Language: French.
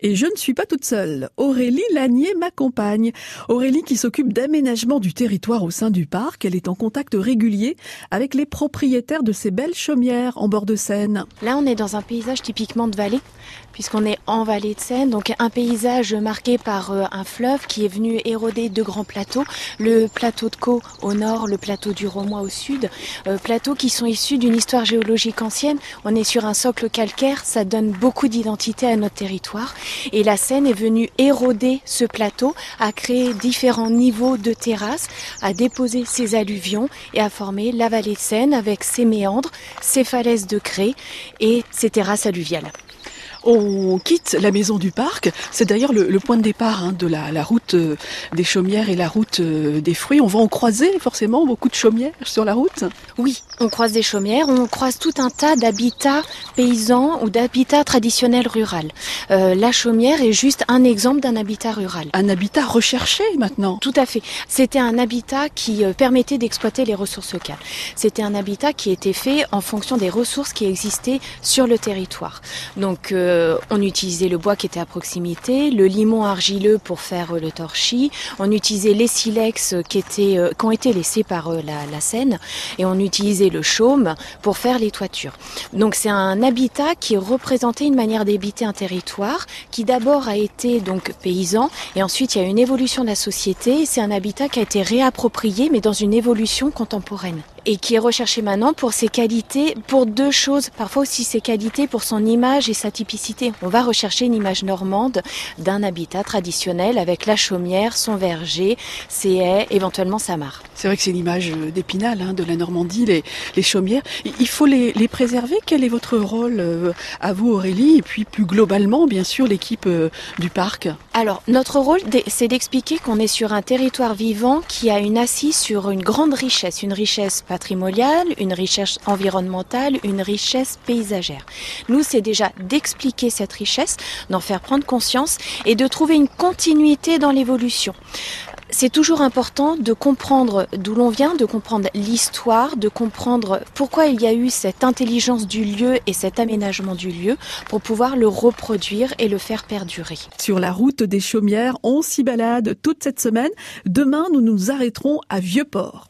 Et je ne suis pas toute seule. Aurélie Lanier m'accompagne. Aurélie qui s'occupe d'aménagement du territoire au sein du parc. Elle est en contact régulier avec les propriétaires de ces belles chaumières en bord de Seine. Là, on est dans un paysage typiquement de vallée, puisqu'on est en vallée de Seine. Donc, un paysage marqué par euh, un fleuve qui est venu éroder deux grands plateaux. Le plateau de Caux au nord, le plateau du Romois au sud. Euh, plateaux qui sont issus d'une histoire géologique ancienne. On est sur un socle calcaire. Ça donne beaucoup d'identité à notre territoire. Et la Seine est venue éroder ce plateau, à créer différents niveaux de terrasses, à déposer ses alluvions et à former la vallée de Seine avec ses méandres, ses falaises de craie et ses terrasses alluviales. On quitte la maison du parc. C'est d'ailleurs le, point de départ hein, de la, route euh, des chaumières et la route euh, des fruits. On va en croiser forcément beaucoup de chaumières sur la route. Oui, on croise des chaumières, on croise tout un tas d'habitats paysans ou d'habitats traditionnels rural. Euh, la chaumière est juste un exemple d'un habitat rural. Un habitat recherché maintenant. Tout à fait. C'était un habitat qui permettait d'exploiter les ressources locales. C'était un habitat qui était fait en fonction des ressources qui existaient sur le territoire. Donc euh, on utilisait le bois qui était à proximité, le limon argileux pour faire euh, le torchis, on utilisait les silex euh, qui ont été laissés par la, la Seine, et on utilisait le chaume pour faire les toitures. Donc c'est un habitat qui représentait une manière d'habiter un territoire, qui d'abord a été donc paysan, et ensuite il y a une évolution de la société, c'est un habitat qui a été réapproprié, mais dans une évolution contemporaine et qui est recherché maintenant pour ses qualités, pour deux choses, parfois aussi ses qualités pour son image et sa typicité. On va rechercher une image normande d'un habitat traditionnel avec la chaumière, son verger, ses haies, éventuellement sa mare. C'est vrai que c'est l'image d'Épinal, hein, de la Normandie, les, les chaumières. Il faut les, les, préserver. Quel est votre rôle euh, à vous, Aurélie, et puis plus globalement, bien sûr, l'équipe euh, du parc? Alors, notre rôle, c'est d'expliquer qu'on est sur un territoire vivant qui a une assise sur une grande richesse, une richesse patrimoniale, une richesse environnementale, une richesse paysagère. Nous, c'est déjà d'expliquer cette richesse, d'en faire prendre conscience et de trouver une continuité dans l'évolution. C'est toujours important de comprendre d'où l'on vient, de comprendre l'histoire, de comprendre pourquoi il y a eu cette intelligence du lieu et cet aménagement du lieu pour pouvoir le reproduire et le faire perdurer. Sur la route des Chaumières, on s'y balade toute cette semaine. Demain, nous nous arrêterons à Vieux-Port.